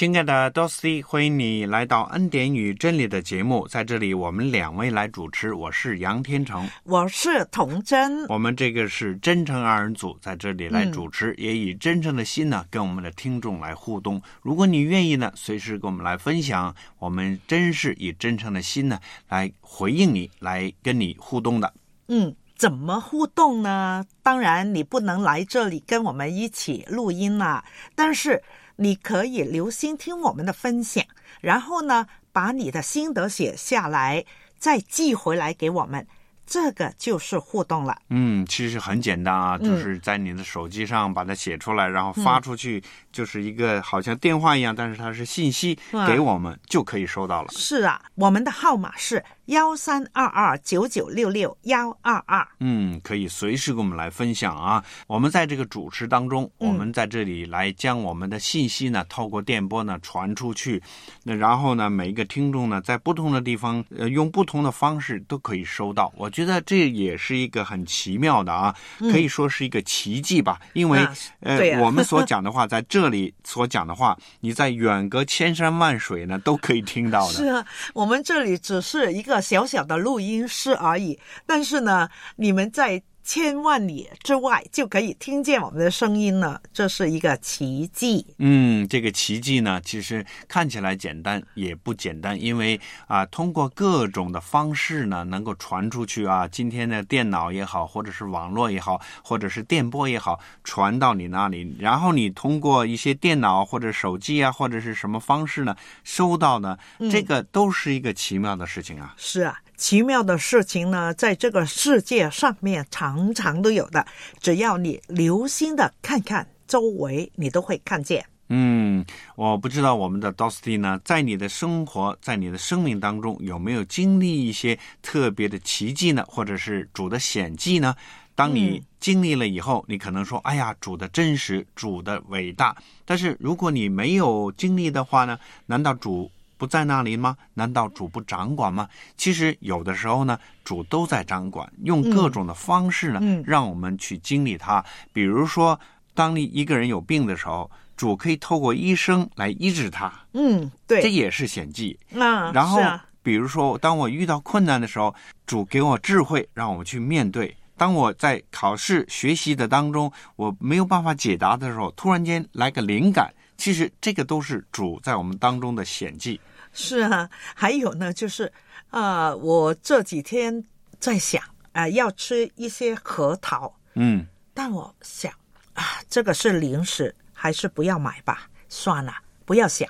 亲爱的 Dosti，欢迎你来到《恩典与真理》的节目。在这里，我们两位来主持，我是杨天成，我是童真。我们这个是真诚二人组，在这里来主持，也以真诚的心呢，跟我们的听众来互动。如果你愿意呢，随时跟我们来分享，我们真是以真诚的心呢，来回应你，来跟你互动的。嗯，怎么互动呢？当然，你不能来这里跟我们一起录音啦，但是。你可以留心听我们的分享，然后呢，把你的心得写下来，再寄回来给我们。这个就是互动了。嗯，其实很简单啊，就是在你的手机上把它写出来，然后发出去，就是一个好像电话一样，但是它是信息给我们就可以收到了。是啊，我们的号码是幺三二二九九六六幺二二。嗯，可以随时跟我们来分享啊。我们在这个主持当中，我们在这里来将我们的信息呢，透过电波呢传出去。那然后呢，每一个听众呢，在不同的地方，呃，用不同的方式都可以收到。我觉得这也是一个很奇妙的啊，可以说是一个奇迹吧。因为呃，我们所讲的话，在这里所讲的话，你在远隔千山万水呢，都可以听到的。是啊，我们这里只是一个小小的录音室而已，但是呢，你们在。千万里之外就可以听见我们的声音了，这是一个奇迹。嗯，这个奇迹呢，其实看起来简单也不简单，因为啊，通过各种的方式呢，能够传出去啊。今天的电脑也好，或者是网络也好，或者是电波也好，传到你那里，然后你通过一些电脑或者手机啊，或者是什么方式呢，收到呢，这个都是一个奇妙的事情啊。是啊。奇妙的事情呢，在这个世界上面常常都有的。只要你留心的看看周围，你都会看见。嗯，我不知道我们的 Dosti 呢，在你的生活，在你的生命当中，有没有经历一些特别的奇迹呢？或者是主的显迹呢？当你经历了以后，你可能说：“哎呀，主的真实，主的伟大。”但是如果你没有经历的话呢？难道主？不在那里吗？难道主不掌管吗？其实有的时候呢，主都在掌管，用各种的方式呢，让我们去经历它。比如说，当你一个人有病的时候，主可以透过医生来医治他。嗯，对，这也是险迹。嗯，然后，比如说，当我遇到困难的时候，主给我智慧，让我去面对。当我在考试学习的当中，我没有办法解答的时候，突然间来个灵感。其实这个都是主在我们当中的显迹。是啊，还有呢，就是啊，我这几天在想啊，要吃一些核桃。嗯，但我想啊，这个是零食，还是不要买吧？算了，不要想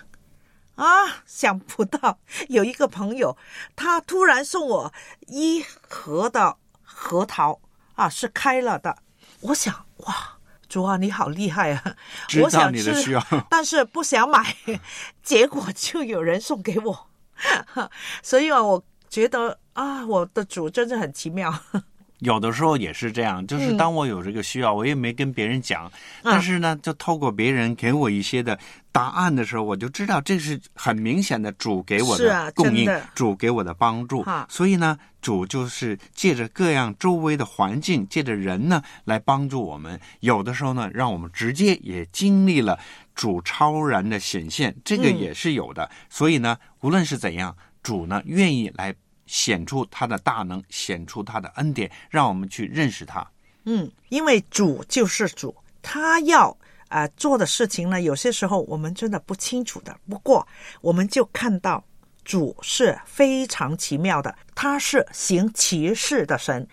啊。想不到有一个朋友，他突然送我一盒的核桃啊，是开了的。我想哇。主啊，你好厉害啊！我想吃，但是不想买，结果就有人送给我，所以啊，我觉得啊，我的主真的很奇妙。有的时候也是这样，就是当我有这个需要，我也没跟别人讲，但是呢，就透过别人给我一些的答案的时候，我就知道这是很明显的主给我的供应，主给我的帮助。所以呢，主就是借着各样周围的环境，借着人呢来帮助我们。有的时候呢，让我们直接也经历了主超然的显现，这个也是有的。所以呢，无论是怎样，主呢愿意来。显出他的大能，显出他的恩典，让我们去认识他。嗯，因为主就是主，他要啊做的事情呢，有些时候我们真的不清楚的。不过，我们就看到主是非常奇妙的，他是行奇事的神，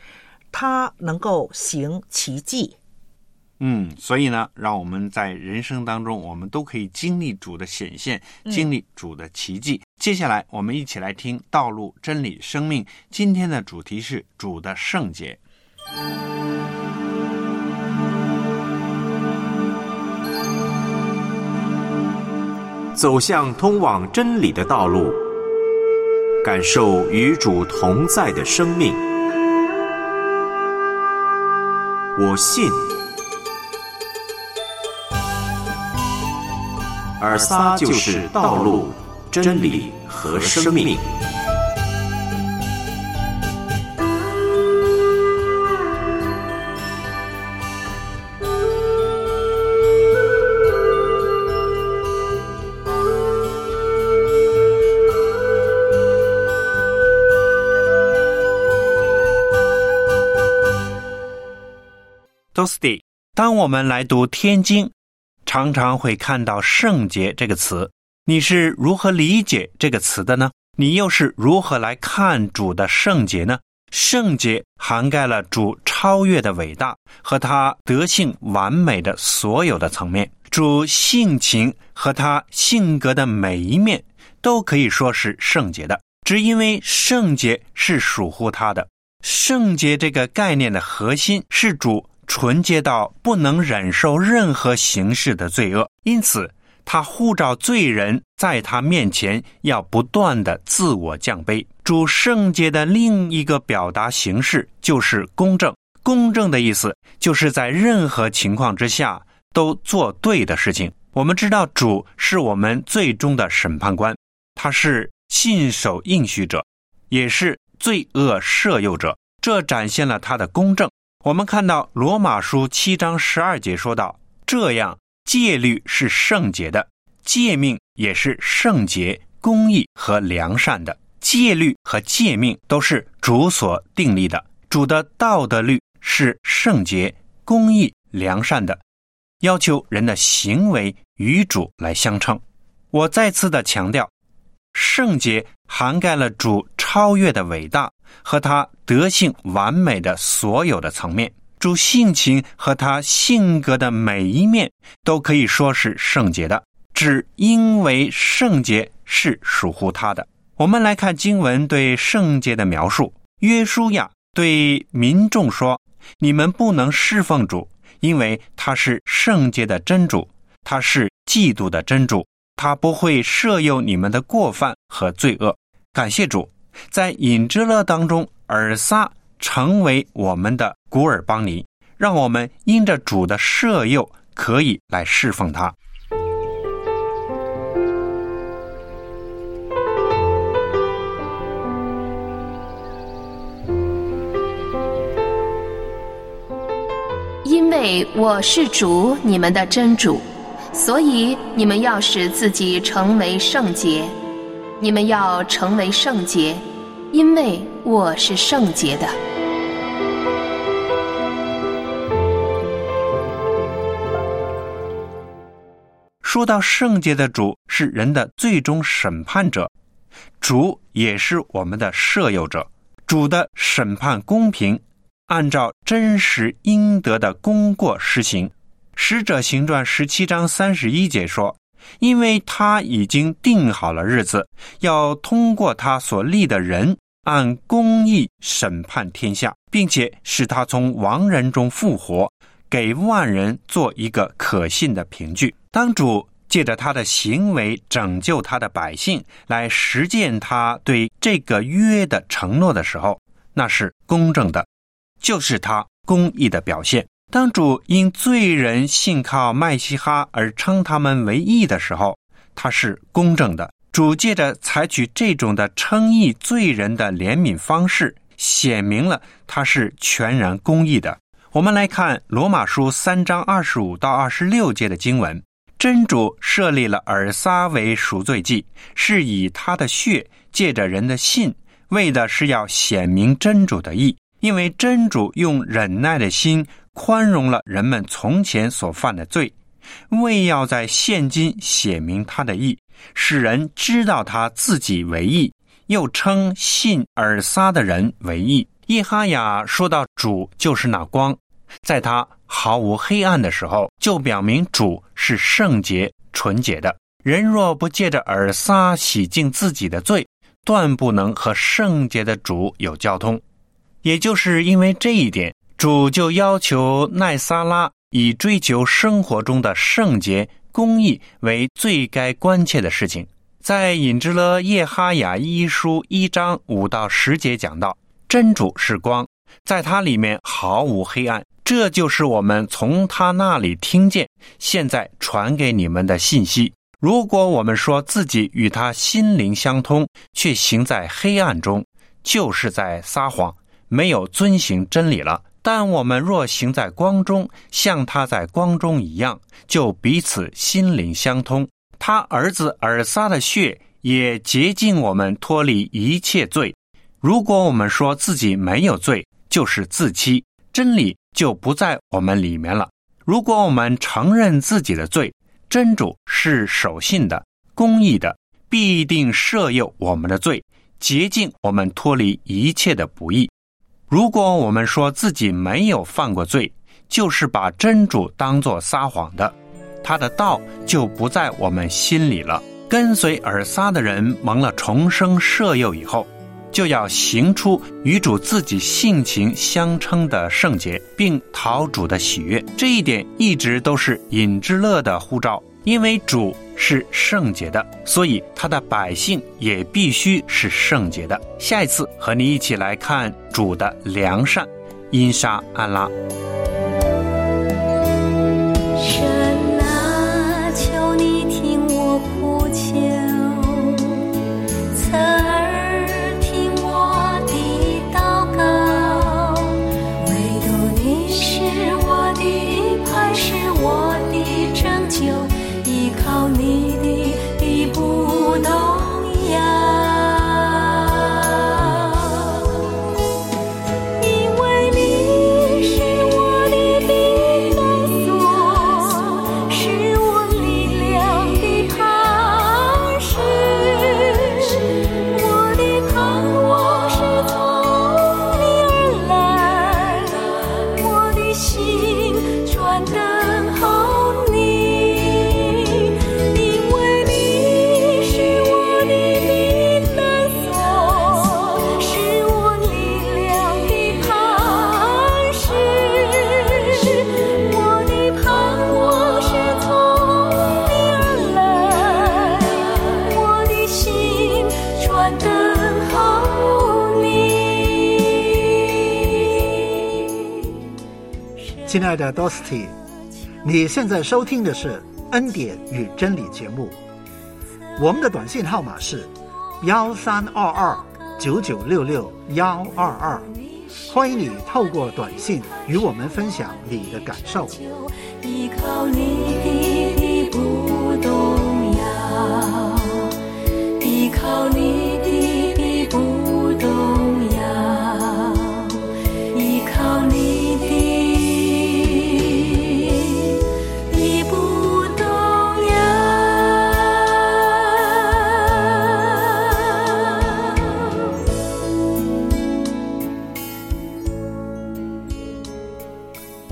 他能够行奇迹。嗯，所以呢，让我们在人生当中，我们都可以经历主的显现，经历主的奇迹。接下来，我们一起来听《道路、真理、生命》。今天的主题是主的圣洁。走向通往真理的道路，感受与主同在的生命。我信，而撒就是道路、真理和生命。Dosti，当我们来读天经，常常会看到“圣洁”这个词。你是如何理解这个词的呢？你又是如何来看主的圣洁呢？圣洁涵盖了主超越的伟大和他德性完美的所有的层面。主性情和他性格的每一面都可以说是圣洁的，只因为圣洁是属乎他的。圣洁这个概念的核心是主。纯洁到不能忍受任何形式的罪恶，因此他呼召罪人在他面前要不断的自我降卑。主圣洁的另一个表达形式就是公正。公正的意思就是在任何情况之下都做对的事情。我们知道主是我们最终的审判官，他是信守应许者，也是罪恶赦宥者，这展现了他的公正。我们看到罗马书七章十二节说道：“这样戒律是圣洁的，诫命也是圣洁、公义和良善的。戒律和诫命都是主所定立的。主的道德律是圣洁、公义、良善的，要求人的行为与主来相称。我再次的强调，圣洁涵盖了主超越的伟大。”和他德性完美的所有的层面，主性情和他性格的每一面都可以说是圣洁的，只因为圣洁是属乎他的。我们来看经文对圣洁的描述：约书亚对民众说：“你们不能侍奉主，因为他是圣洁的真主，他是嫉妒的真主，他不会赦宥你们的过犯和罪恶。”感谢主。在隐之乐当中，尔撒成为我们的古尔邦尼，让我们因着主的赦佑，可以来侍奉他。因为我是主你们的真主，所以你们要使自己成为圣洁。你们要成为圣洁，因为我是圣洁的。说到圣洁的主是人的最终审判者，主也是我们的舍友者。主的审判公平，按照真实应得的功过施行。使者行传十七章三十一节说。因为他已经定好了日子，要通过他所立的人按公义审判天下，并且使他从亡人中复活，给万人做一个可信的凭据。当主借着他的行为拯救他的百姓，来实践他对这个约的承诺的时候，那是公正的，就是他公义的表现。当主因罪人信靠麦西哈而称他们为义的时候，他是公正的。主借着采取这种的称义罪人的怜悯方式，显明了他是全然公义的。我们来看罗马书三章二十五到二十六节的经文：真主设立了尔撒为赎罪祭，是以他的血借着人的信，为的是要显明真主的义，因为真主用忍耐的心。宽容了人们从前所犯的罪，为要在现今写明他的义，使人知道他自己为义，又称信尔撒的人为义。耶哈雅说到主就是那光，在他毫无黑暗的时候，就表明主是圣洁纯洁的。人若不借着耳撒洗净自己的罪，断不能和圣洁的主有交通。也就是因为这一点。主就要求奈撒拉以追求生活中的圣洁、公义为最该关切的事情。在引致了叶哈雅一书一章五到十节讲到，真主是光，在它里面毫无黑暗。这就是我们从他那里听见，现在传给你们的信息。如果我们说自己与他心灵相通，却行在黑暗中，就是在撒谎，没有遵行真理了。但我们若行在光中，像他在光中一样，就彼此心灵相通。他儿子尔撒的血也洁净我们，脱离一切罪。如果我们说自己没有罪，就是自欺，真理就不在我们里面了。如果我们承认自己的罪，真主是守信的、公义的，必定赦宥我们的罪，洁净我们，脱离一切的不义。如果我们说自己没有犯过罪，就是把真主当作撒谎的，他的道就不在我们心里了。跟随尔撒的人蒙了重生赦宥以后，就要行出与主自己性情相称的圣洁，并讨主的喜悦。这一点一直都是引之乐的护照。因为主是圣洁的，所以他的百姓也必须是圣洁的。下一次和你一起来看主的良善，因沙安拉。亲爱的 Dosty，你现在收听的是恩典与真理节目。我们的短信号码是幺三二二九九六六幺二二，欢迎你透过短信与我们分享你的感受。依靠你的不动摇，依靠你的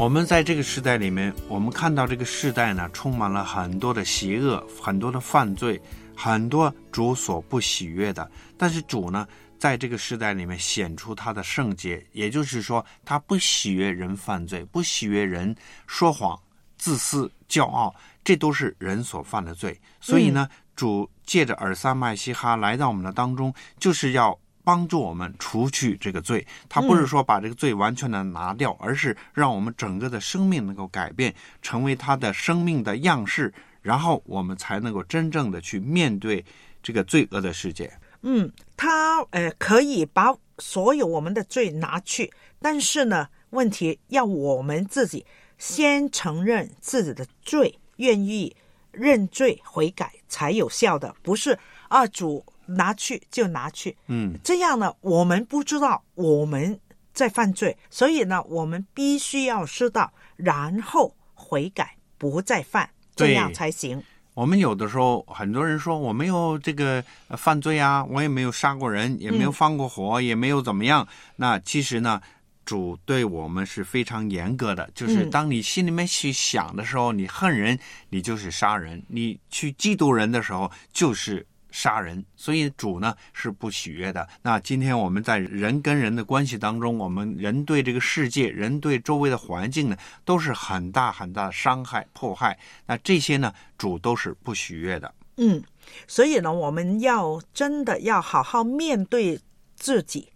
我们在这个时代里面，我们看到这个时代呢，充满了很多的邪恶，很多的犯罪，很多主所不喜悦的。但是主呢，在这个时代里面显出他的圣洁，也就是说，他不喜悦人犯罪，不喜悦人说谎、自私、骄傲，这都是人所犯的罪。所以呢，主借着尔撒麦西哈来到我们的当中，就是要。帮助我们除去这个罪，他不是说把这个罪完全的拿掉，而是让我们整个的生命能够改变，成为他的生命的样式，然后我们才能够真正的去面对这个罪恶的世界。嗯，他呃可以把所有我们的罪拿去，但是呢，问题要我们自己先承认自己的罪，愿意认罪悔改才有效的，不是啊主。拿去就拿去，嗯，这样呢，我们不知道我们在犯罪，所以呢，我们必须要知道，然后悔改，不再犯，这样才行。我们有的时候，很多人说我没有这个犯罪啊，我也没有杀过人，也没有放过火，也没有怎么样。那其实呢，主对我们是非常严格的，就是当你心里面去想的时候，你恨人，你就是杀人；你去嫉妒人的时候，就是。杀人，所以主呢是不喜悦的。那今天我们在人跟人的关系当中，我们人对这个世界、人对周围的环境呢，都是很大很大的伤害、迫害。那这些呢，主都是不喜悦的。嗯，所以呢，我们要真的要好好面对自己，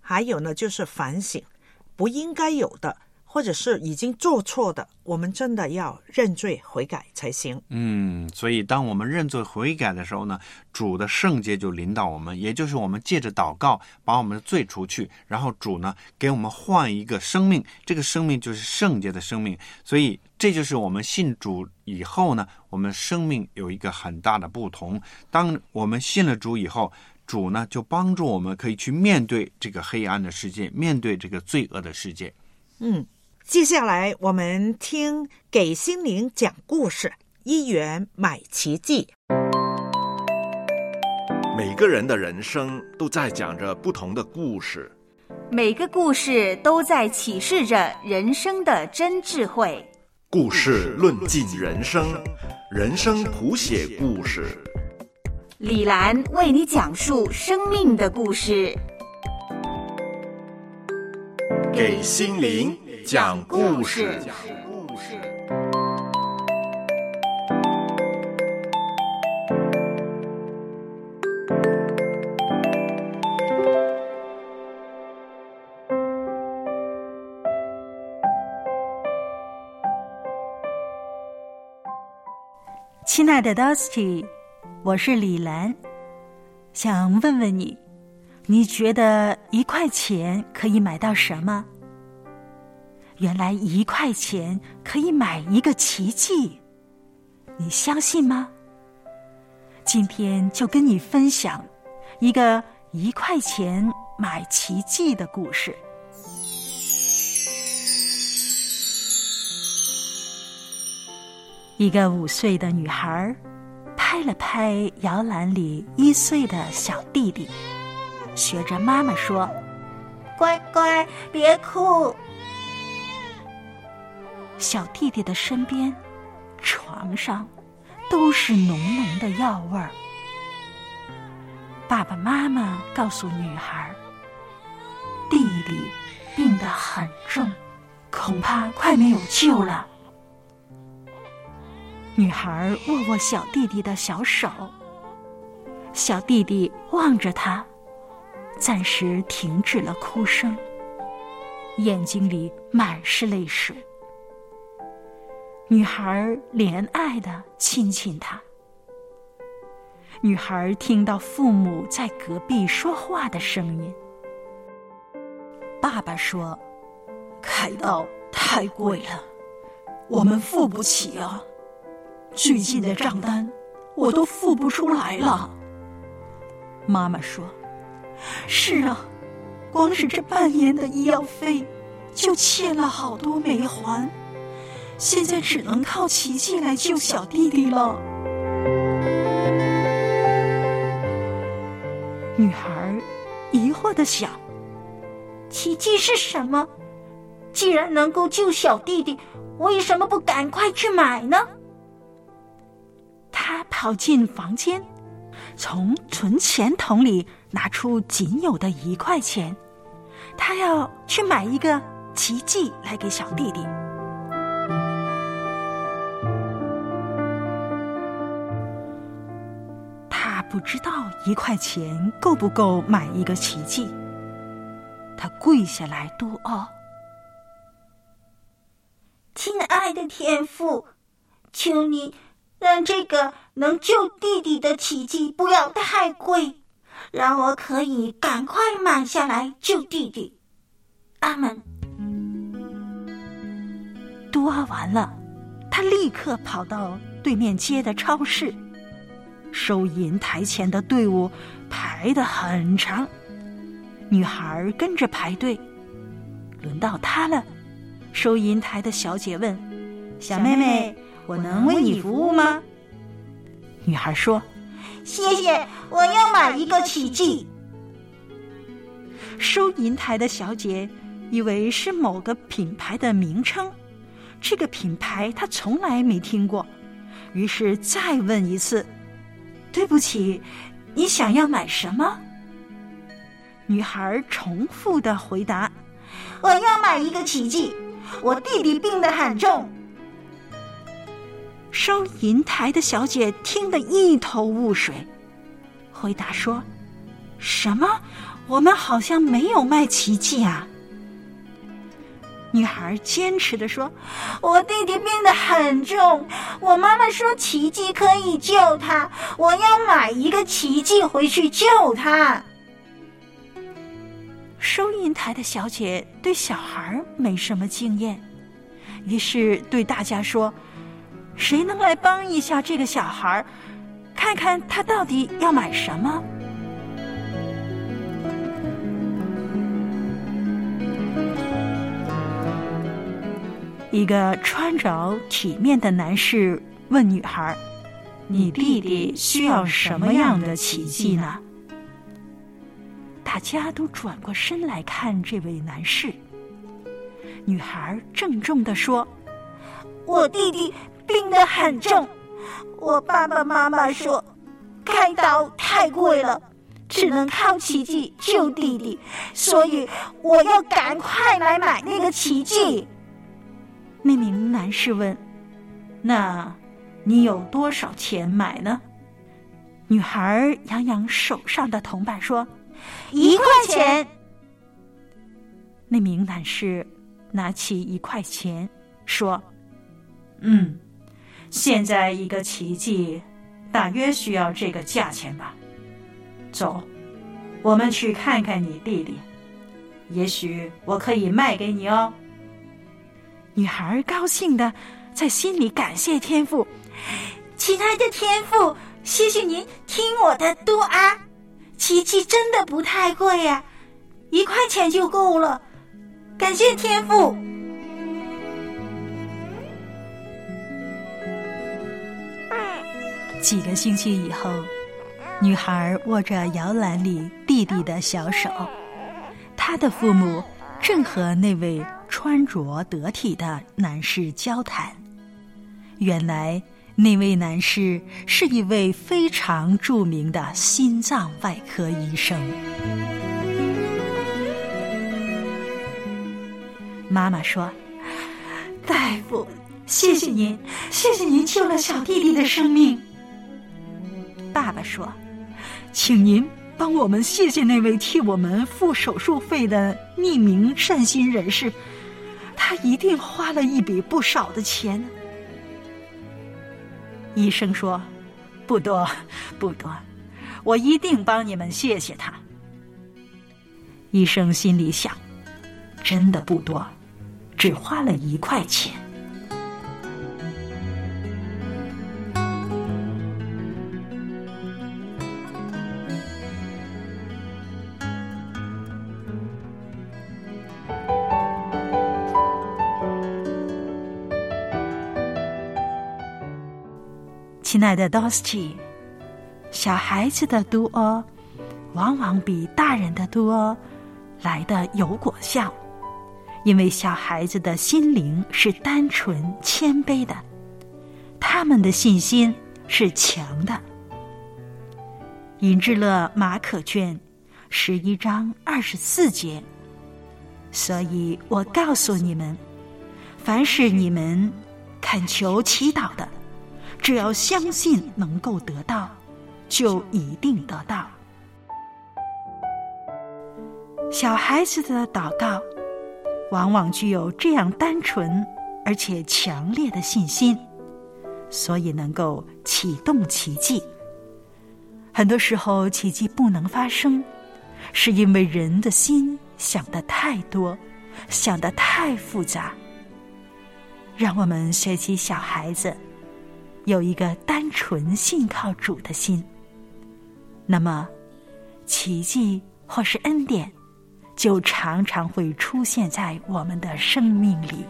还有呢，就是反省不应该有的。或者是已经做错的，我们真的要认罪悔改才行。嗯，所以当我们认罪悔改的时候呢，主的圣洁就领导我们，也就是我们借着祷告把我们的罪除去，然后主呢给我们换一个生命，这个生命就是圣洁的生命。所以这就是我们信主以后呢，我们生命有一个很大的不同。当我们信了主以后，主呢就帮助我们可以去面对这个黑暗的世界，面对这个罪恶的世界。嗯。接下来，我们听给心灵讲故事，一元买奇迹。每个人的人生都在讲着不同的故事，每个故事都在启示着人生的真智慧。故事论尽人生，人生谱写故事。李兰为你讲述生命的故事，给心灵。讲故事。讲故事亲爱的 Dusty，我是李兰，想问问你，你觉得一块钱可以买到什么？原来一块钱可以买一个奇迹，你相信吗？今天就跟你分享一个一块钱买奇迹的故事。一个五岁的女孩拍了拍摇篮里一岁的小弟弟，学着妈妈说：“乖乖，别哭。”小弟弟的身边，床上都是浓浓的药味儿。爸爸妈妈告诉女孩：“弟弟病得很重，恐怕快没有救了。”女孩握握小弟弟的小手，小弟弟望着她，暂时停止了哭声，眼睛里满是泪水。女孩怜爱的亲亲他。女孩听到父母在隔壁说话的声音。爸爸说：“开刀太贵了，我们付不起啊！最近的账单我都付不出来了。”妈妈说：“是啊，光是这半年的医药费就欠了好多没还。”现在只能靠奇迹来救小弟弟了。女孩疑惑的想：“奇迹是什么？既然能够救小弟弟，为什么不赶快去买呢？”她跑进房间，从存钱筒里拿出仅有的一块钱，她要去买一个奇迹来给小弟弟。不知道一块钱够不够买一个奇迹？他跪下来嘟嗷：“亲爱的天父，求你让这个能救弟弟的奇迹不要太贵，让我可以赶快买下来救弟弟。”阿门。嘟嗷完了，他立刻跑到对面街的超市。收银台前的队伍排得很长，女孩跟着排队。轮到她了，收银台的小姐问：“小妹妹，我能为你服务吗？”女孩说：“谢谢，我要买一个奇迹。”收银台的小姐以为是某个品牌的名称，这个品牌她从来没听过，于是再问一次。对不起，你想要买什么？”女孩重复的回答：“我要买一个奇迹，我弟弟病得很重。”收银台的小姐听得一头雾水，回答说：“什么？我们好像没有卖奇迹啊！”女孩坚持的说：“我弟弟病得很重，我妈妈说奇迹可以救他，我要买一个奇迹回去救他。”收银台的小姐对小孩没什么经验，于是对大家说：“谁能来帮一下这个小孩，看看他到底要买什么？”一个穿着体面的男士问女孩：“你弟弟需要什么样的奇迹呢？”大家都转过身来看这位男士。女孩郑重的说：“我弟弟病得很重，我爸爸妈妈说开刀太贵了，只能靠奇迹救弟弟，所以我要赶快来买那个奇迹。”那名男士问：“那，你有多少钱买呢？”女孩扬扬手上的铜板说。一块钱。那名男士拿起一块钱，说：“嗯，现在一个奇迹大约需要这个价钱吧。走，我们去看看你弟弟，也许我可以卖给你哦。”女孩高兴的在心里感谢天父：“亲爱的天父，谢谢您听我的嘟啊。”奇迹真的不太贵呀，一块钱就够了。感谢天父。几个星期以后，女孩握着摇篮里弟弟的小手，她的父母正和那位穿着得体的男士交谈。原来。那位男士是一位非常著名的心脏外科医生。妈妈说：“大夫，谢谢您，谢谢您救了小弟弟的生命。”爸爸说：“请您帮我们谢谢那位替我们付手术费的匿名善心人士，他一定花了一笔不少的钱。”医生说：“不多，不多，我一定帮你们谢谢他。”医生心里想：“真的不多，只花了一块钱。”亲爱的 Dosty，小孩子的嘟哦，往往比大人的嘟哦来的有果效，因为小孩子的心灵是单纯谦卑的，他们的信心是强的。尹志乐马可卷十一章二十四节，所以我告诉你们，凡是你们恳求祈祷的。只要相信能够得到，就一定得到。小孩子的祷告，往往具有这样单纯而且强烈的信心，所以能够启动奇迹。很多时候，奇迹不能发生，是因为人的心想的太多，想的太复杂。让我们学习小孩子。有一个单纯信靠主的心，那么奇迹或是恩典，就常常会出现在我们的生命里。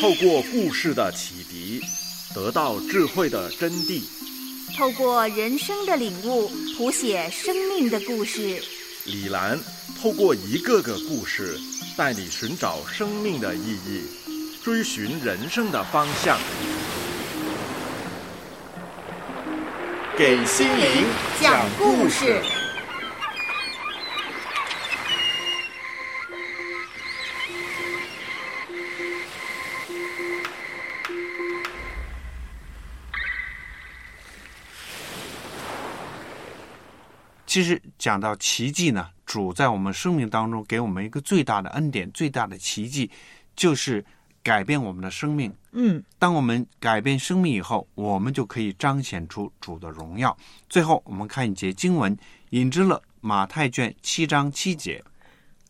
透过故事的启迪，得到智慧的真谛；透过人生的领悟，谱写生命的故事。李兰透过一个个故事，带你寻找生命的意义，追寻人生的方向，给心灵讲故事。其实讲到奇迹呢，主在我们生命当中给我们一个最大的恩典、最大的奇迹，就是改变我们的生命。嗯，当我们改变生命以后，我们就可以彰显出主的荣耀。最后，我们看一节经文，引之了马太卷七章七节：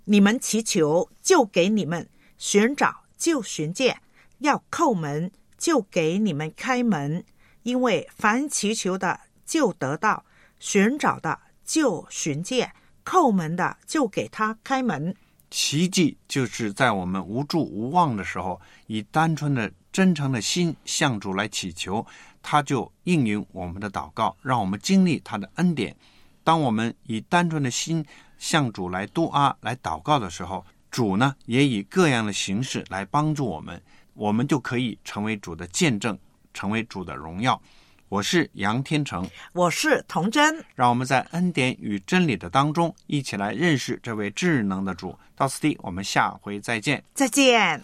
你们祈求，就给你们；寻找，就寻见；要叩门，就给你们开门。因为凡祈求的，就得到；寻找的。就寻见叩门的，就给他开门。奇迹就是在我们无助无望的时候，以单纯的、真诚的心向主来祈求，他就应允我们的祷告，让我们经历他的恩典。当我们以单纯的心向主来督阿、来祷告的时候，主呢也以各样的形式来帮助我们，我们就可以成为主的见证，成为主的荣耀。我是杨天成，我是童真，让我们在恩典与真理的当中，一起来认识这位智能的主。到此地，我们下回再见，再见。